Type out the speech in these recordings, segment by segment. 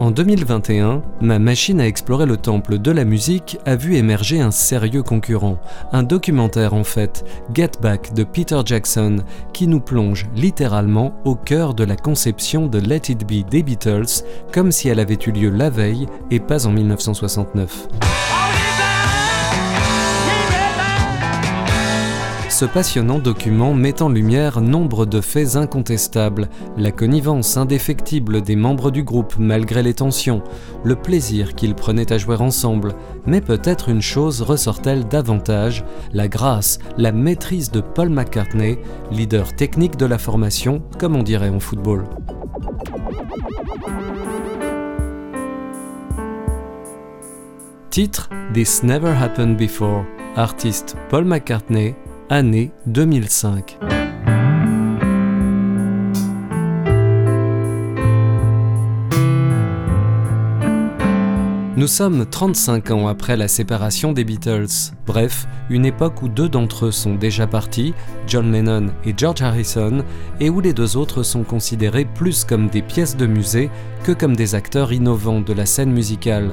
En 2021, ma machine à explorer le temple de la musique a vu émerger un sérieux concurrent, un documentaire en fait, Get Back de Peter Jackson, qui nous plonge littéralement au cœur de la conception de Let It Be des Beatles, comme si elle avait eu lieu la veille et pas en 1969. Ce passionnant document met en lumière nombre de faits incontestables, la connivence indéfectible des membres du groupe malgré les tensions, le plaisir qu'ils prenaient à jouer ensemble, mais peut-être une chose ressort-elle davantage, la grâce, la maîtrise de Paul McCartney, leader technique de la formation, comme on dirait en football. Titre This Never Happened Before, artiste Paul McCartney, année 2005. Nous sommes 35 ans après la séparation des Beatles, bref, une époque où deux d'entre eux sont déjà partis, John Lennon et George Harrison, et où les deux autres sont considérés plus comme des pièces de musée que comme des acteurs innovants de la scène musicale.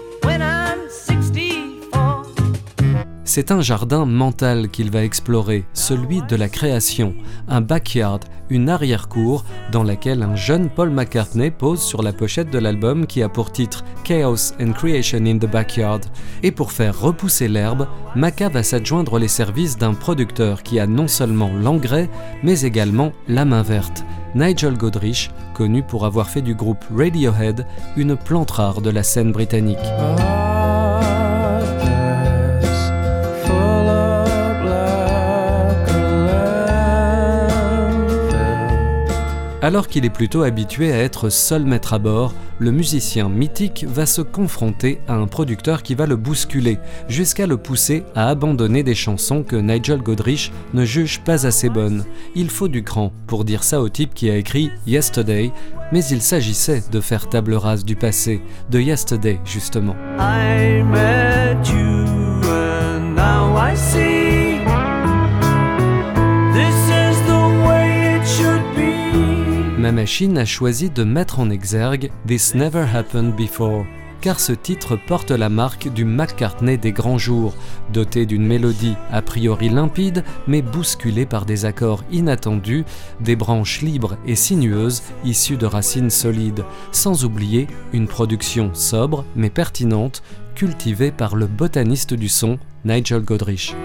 C'est un jardin mental qu'il va explorer, celui de la création, un backyard, une arrière-cour dans laquelle un jeune Paul McCartney pose sur la pochette de l'album qui a pour titre Chaos and Creation in the Backyard. Et pour faire repousser l'herbe, Maca va s'adjoindre les services d'un producteur qui a non seulement l'engrais, mais également la main verte. Nigel Godrich, connu pour avoir fait du groupe Radiohead une plante rare de la scène britannique. Alors qu'il est plutôt habitué à être seul maître à bord, le musicien mythique va se confronter à un producteur qui va le bousculer, jusqu'à le pousser à abandonner des chansons que Nigel Godrich ne juge pas assez bonnes. Il faut du cran pour dire ça au type qui a écrit Yesterday, mais il s'agissait de faire table rase du passé, de Yesterday justement. Ma machine a choisi de mettre en exergue This Never Happened Before, car ce titre porte la marque du McCartney des grands jours, doté d'une mélodie a priori limpide, mais bousculée par des accords inattendus, des branches libres et sinueuses issues de racines solides, sans oublier une production sobre mais pertinente, cultivée par le botaniste du son, Nigel Godrich.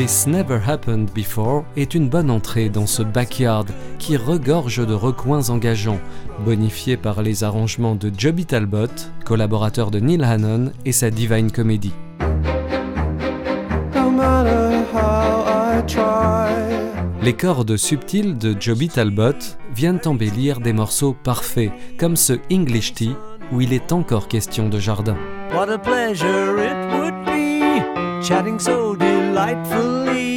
This Never Happened Before est une bonne entrée dans ce backyard qui regorge de recoins engageants, bonifié par les arrangements de Joby Talbot, collaborateur de Neil Hannon et sa Divine Comedy. Les cordes subtiles de Joby Talbot viennent embellir des morceaux parfaits, comme ce English Tea où il est encore question de jardin. What a pleasure it would be, chatting so delightfully.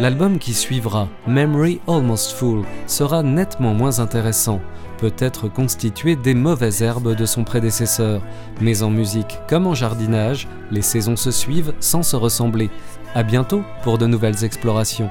L'album qui suivra, Memory Almost Full, sera nettement moins intéressant, peut-être constitué des mauvaises herbes de son prédécesseur, mais en musique comme en jardinage, les saisons se suivent sans se ressembler. À bientôt pour de nouvelles explorations.